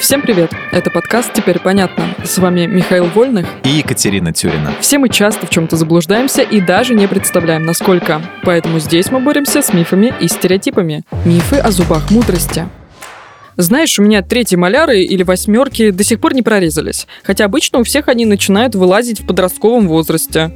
Всем привет! Это подкаст «Теперь понятно». С вами Михаил Вольных и Екатерина Тюрина. Все мы часто в чем-то заблуждаемся и даже не представляем, насколько. Поэтому здесь мы боремся с мифами и стереотипами. Мифы о зубах мудрости. Знаешь, у меня третьи маляры или восьмерки до сих пор не прорезались. Хотя обычно у всех они начинают вылазить в подростковом возрасте.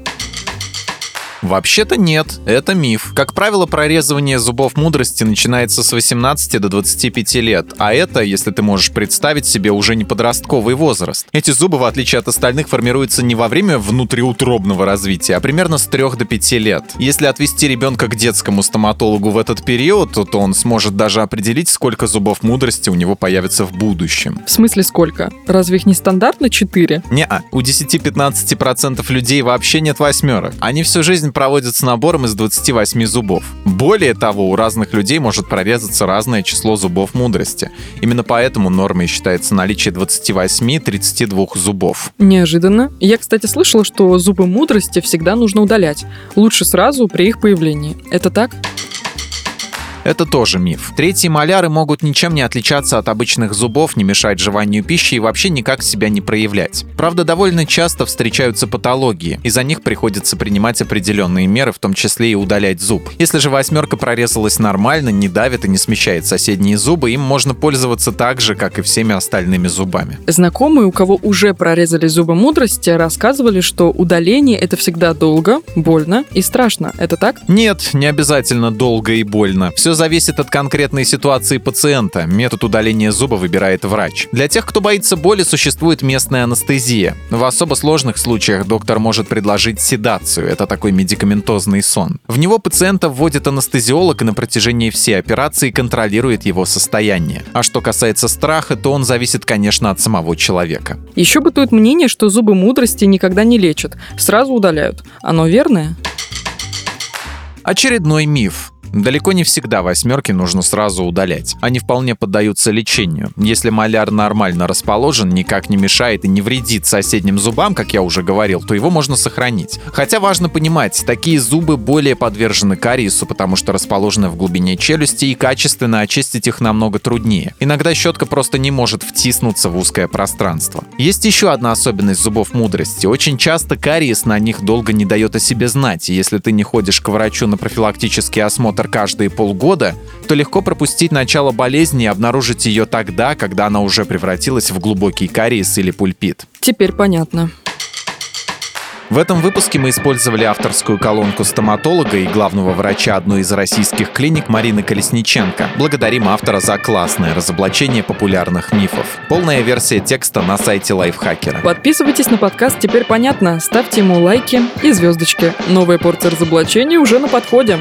Вообще-то нет, это миф. Как правило, прорезывание зубов мудрости начинается с 18 до 25 лет, а это, если ты можешь представить себе, уже не подростковый возраст. Эти зубы, в отличие от остальных, формируются не во время внутриутробного развития, а примерно с 3 до 5 лет. Если отвести ребенка к детскому стоматологу в этот период, то, он сможет даже определить, сколько зубов мудрости у него появится в будущем. В смысле сколько? Разве их не стандартно 4? Не-а. У 10-15% людей вообще нет восьмерок. Они всю жизнь проводят с набором из 28 зубов. Более того, у разных людей может прорезаться разное число зубов мудрости. Именно поэтому нормой считается наличие 28-32 зубов. Неожиданно. Я, кстати, слышала, что зубы мудрости всегда нужно удалять. Лучше сразу при их появлении. Это так? Это тоже миф. Третьи маляры могут ничем не отличаться от обычных зубов, не мешать жеванию пищи и вообще никак себя не проявлять. Правда, довольно часто встречаются патологии, и за них приходится принимать определенные меры, в том числе и удалять зуб. Если же восьмерка прорезалась нормально, не давит и не смещает соседние зубы, им можно пользоваться так же, как и всеми остальными зубами. Знакомые, у кого уже прорезали зубы мудрости, рассказывали, что удаление это всегда долго, больно и страшно. Это так? Нет, не обязательно долго и больно. Все зависит от конкретной ситуации пациента. Метод удаления зуба выбирает врач. Для тех, кто боится боли, существует местная анестезия. В особо сложных случаях доктор может предложить седацию. Это такой медикаментозный сон. В него пациента вводит анестезиолог и на протяжении всей операции контролирует его состояние. А что касается страха, то он зависит, конечно, от самого человека. Еще бытует мнение, что зубы мудрости никогда не лечат, сразу удаляют. Оно верное? Очередной миф. Далеко не всегда восьмерки нужно сразу удалять. Они вполне поддаются лечению. Если маляр нормально расположен, никак не мешает и не вредит соседним зубам, как я уже говорил, то его можно сохранить. Хотя важно понимать, такие зубы более подвержены кариесу, потому что расположены в глубине челюсти и качественно очистить их намного труднее. Иногда щетка просто не может втиснуться в узкое пространство. Есть еще одна особенность зубов мудрости. Очень часто кариес на них долго не дает о себе знать, и если ты не ходишь к врачу на профилактический осмотр осмотр каждые полгода, то легко пропустить начало болезни и обнаружить ее тогда, когда она уже превратилась в глубокий кариес или пульпит. Теперь понятно. В этом выпуске мы использовали авторскую колонку стоматолога и главного врача одной из российских клиник Марины Колесниченко. Благодарим автора за классное разоблачение популярных мифов. Полная версия текста на сайте Лайфхакера. Подписывайтесь на подкаст «Теперь понятно», ставьте ему лайки и звездочки. Новая порция разоблачений уже на подходе.